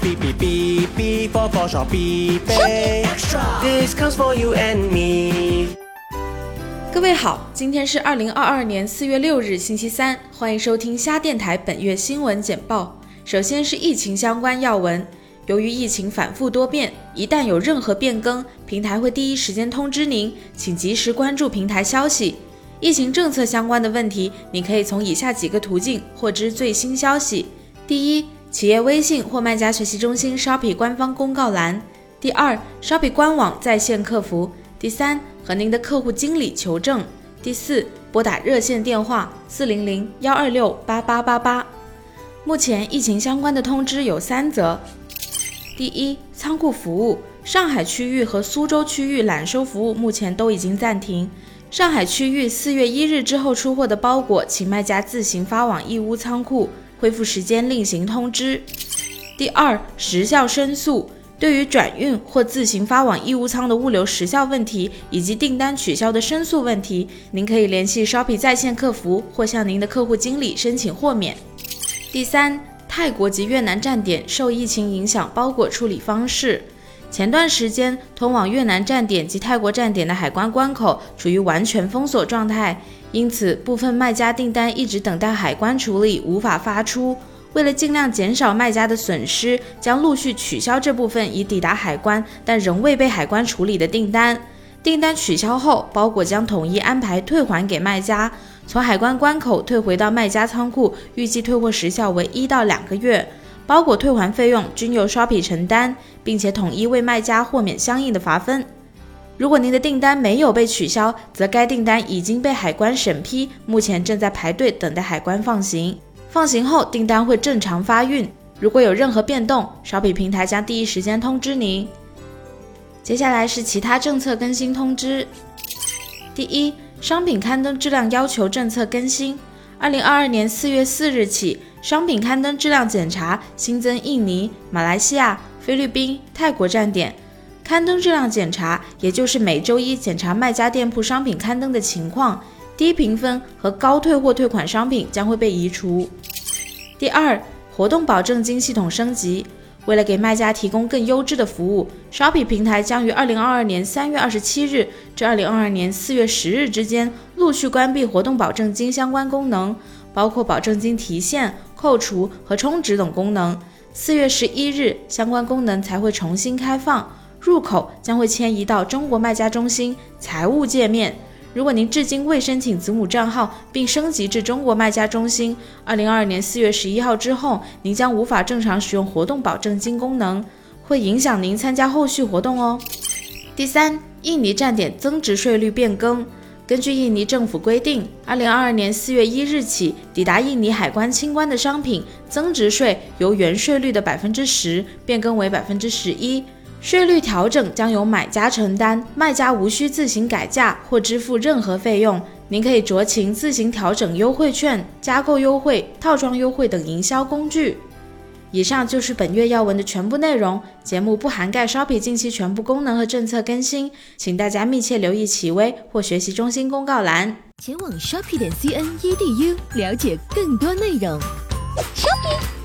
beep beep beep beep for for shop beep beep. This comes for you and me. 各位好，今天是二零二二年四月六日，星期三，欢迎收听虾电台本月新闻简报。首先是疫情相关要闻，由于疫情反复多变，一旦有任何变更，平台会第一时间通知您，请及时关注平台消息。疫情政策相关的问题，你可以从以下几个途径获知最新消息：第一，企业微信或卖家学习中心 Shopee 官方公告栏；第二，Shopee 官网在线客服；第三，和您的客户经理求证；第四，拨打热线电话四零零幺二六八八八八。目前疫情相关的通知有三则：第一，仓库服务，上海区域和苏州区域揽收服务目前都已经暂停。上海区域四月一日之后出货的包裹，请卖家自行发往义乌仓库，恢复时间另行通知。第二，时效申诉，对于转运或自行发往义乌仓的物流时效问题，以及订单取消的申诉问题，您可以联系 Shopee 在线客服，或向您的客户经理申请豁免。第三，泰国及越南站点受疫情影响，包裹处理方式。前段时间，通往越南站点及泰国站点的海关关口处于完全封锁状态，因此部分卖家订单一直等待海关处理，无法发出。为了尽量减少卖家的损失，将陆续取消这部分已抵达海关但仍未被海关处理的订单。订单取消后，包裹将统一安排退还给卖家，从海关关口退回到卖家仓库，预计退货时效为一到两个月。包裹退还费用均由 Shopee 承担，并且统一为卖家豁免相应的罚分。如果您的订单没有被取消，则该订单已经被海关审批，目前正在排队等待海关放行。放行后，订单会正常发运。如果有任何变动商品平台将第一时间通知您。接下来是其他政策更新通知。第一，商品刊登质量要求政策更新。二零二二年四月四日起。商品刊登质量检查新增印尼、马来西亚、菲律宾、泰国站点。刊登质量检查，也就是每周一检查卖家店铺商品刊登的情况。低评分和高退货退款商品将会被移除。第二，活动保证金系统升级。为了给卖家提供更优质的服务，Shopee 平台将于二零二二年三月二十七日至二零二二年四月十日之间陆续关闭活动保证金相关功能。包括保证金提现、扣除和充值等功能。四月十一日，相关功能才会重新开放，入口将会迁移到中国卖家中心财务界面。如果您至今未申请子母账号并升级至中国卖家中心，二零二二年四月十一号之后，您将无法正常使用活动保证金功能，会影响您参加后续活动哦。第三，印尼站点增值税率变更。根据印尼政府规定，二零二二年四月一日起，抵达印尼海关清关的商品，增值税由原税率的百分之十变更为百分之十一。税率调整将由买家承担，卖家无需自行改价或支付任何费用。您可以酌情自行调整优惠券、加购优惠、套装优惠等营销工具。以上就是本月要闻的全部内容。节目不涵盖 Shopee 近期全部功能和政策更新，请大家密切留意企微或学习中心公告栏。前往 Shopee 点 C N E D U 了解更多内容。Shopee。